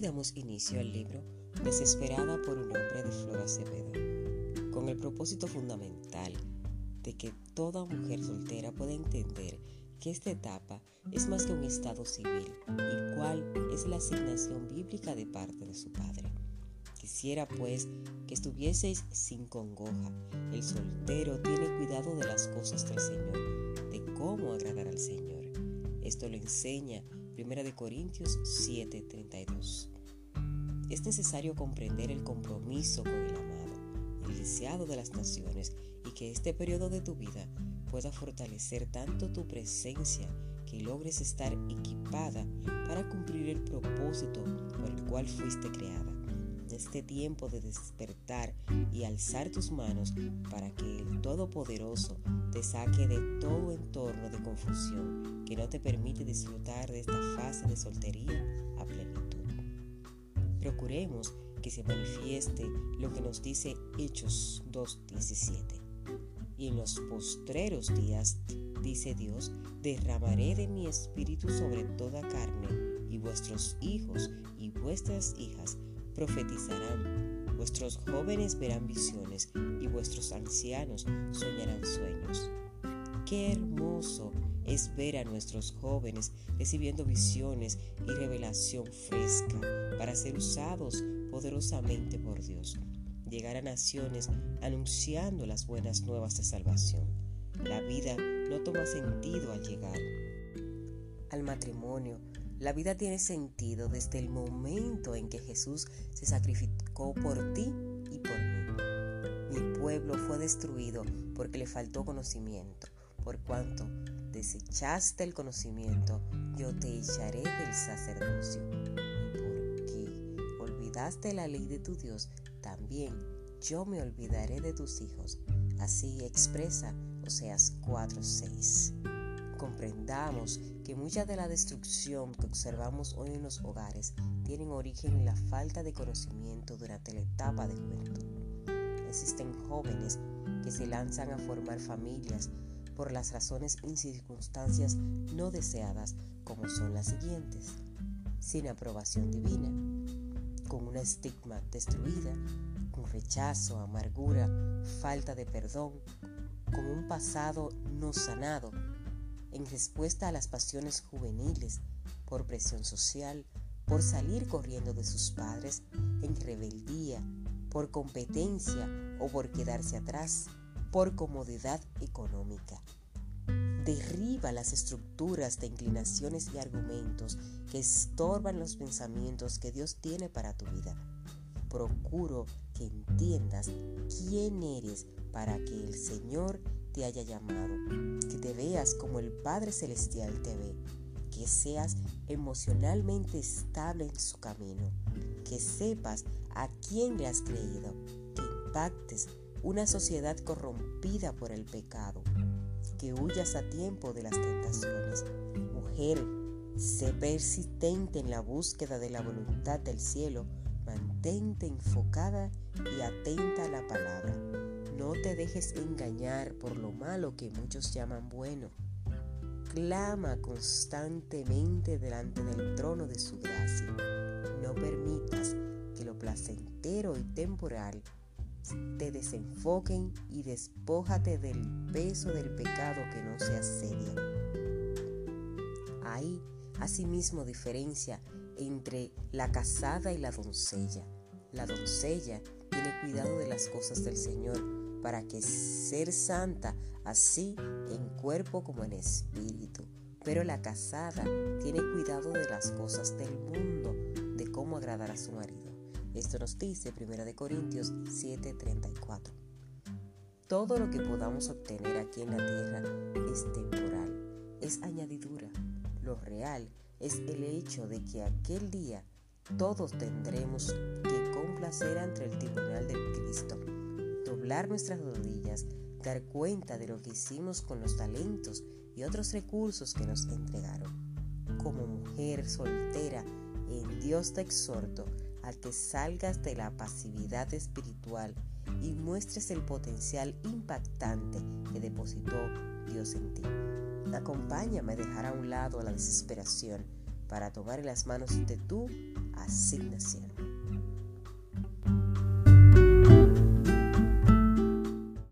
Damos inicio al libro Desesperada por un hombre de Flor Acevedo, con el propósito fundamental de que toda mujer soltera pueda entender que esta etapa es más que un estado civil y cuál es la asignación bíblica de parte de su padre. Quisiera pues que estuvieseis sin congoja. El soltero tiene cuidado de las cosas del Señor, de cómo agradar al Señor. Esto lo enseña 1 Corintios 7:32. Es necesario comprender el compromiso con el amado, el deseado de las naciones, y que este periodo de tu vida pueda fortalecer tanto tu presencia que logres estar equipada para cumplir el propósito por el cual fuiste creada. Este tiempo de despertar y alzar tus manos para que el Todopoderoso te saque de todo entorno de confusión que no te permite disfrutar de esta fase de soltería a plenitud. Procuremos que se manifieste lo que nos dice Hechos 2.17. Y en los postreros días, dice Dios, derramaré de mi espíritu sobre toda carne, y vuestros hijos y vuestras hijas profetizarán, vuestros jóvenes verán visiones y vuestros ancianos soñarán sueños. Qué hermoso es ver a nuestros jóvenes recibiendo visiones y revelación fresca para ser usados poderosamente por Dios. Llegar a naciones anunciando las buenas nuevas de salvación. La vida no toma sentido al llegar al matrimonio, la vida tiene sentido desde el momento en que Jesús se sacrificó por ti y por mí. Mi pueblo fue destruido porque le faltó conocimiento. Por cuanto desechaste el conocimiento, yo te echaré del sacerdocio. Y porque olvidaste la ley de tu Dios, también yo me olvidaré de tus hijos. Así expresa Oseas 4:6 comprendamos que mucha de la destrucción que observamos hoy en los hogares tienen origen en la falta de conocimiento durante la etapa de juventud. Existen jóvenes que se lanzan a formar familias por las razones y circunstancias no deseadas como son las siguientes. Sin aprobación divina, con una estigma destruida, con rechazo, amargura, falta de perdón, con un pasado no sanado en respuesta a las pasiones juveniles, por presión social, por salir corriendo de sus padres, en rebeldía, por competencia o por quedarse atrás, por comodidad económica. Derriba las estructuras de inclinaciones y argumentos que estorban los pensamientos que Dios tiene para tu vida. Procuro que entiendas quién eres para que el Señor te haya llamado, que te veas como el Padre Celestial te ve, que seas emocionalmente estable en su camino, que sepas a quién le has creído, que impactes una sociedad corrompida por el pecado, que huyas a tiempo de las tentaciones. Mujer, sé persistente en la búsqueda de la voluntad del cielo, mantente enfocada y atenta a la palabra no te dejes engañar por lo malo que muchos llaman bueno. Clama constantemente delante del trono de su gracia. No permitas que lo placentero y temporal te desenfoquen y despójate del peso del pecado que no se asedia. Hay asimismo diferencia entre la casada y la doncella. La doncella tiene cuidado de las cosas del Señor para que ser santa así en cuerpo como en espíritu. Pero la casada tiene cuidado de las cosas del mundo, de cómo agradar a su marido. Esto nos dice 1 Corintios 7:34. Todo lo que podamos obtener aquí en la tierra es temporal, es añadidura. Lo real es el hecho de que aquel día todos tendremos que complacer ante el tribunal del Cristo doblar nuestras rodillas, dar cuenta de lo que hicimos con los talentos y otros recursos que nos entregaron. Como mujer soltera, en Dios te exhorto a que salgas de la pasividad espiritual y muestres el potencial impactante que depositó Dios en ti. Acompáñame a dejar a un lado la desesperación para tomar las manos de tú asignación.